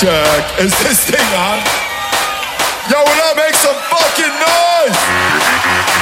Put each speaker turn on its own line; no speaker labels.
check. Is this thing on? Yo, will I make some fucking noise?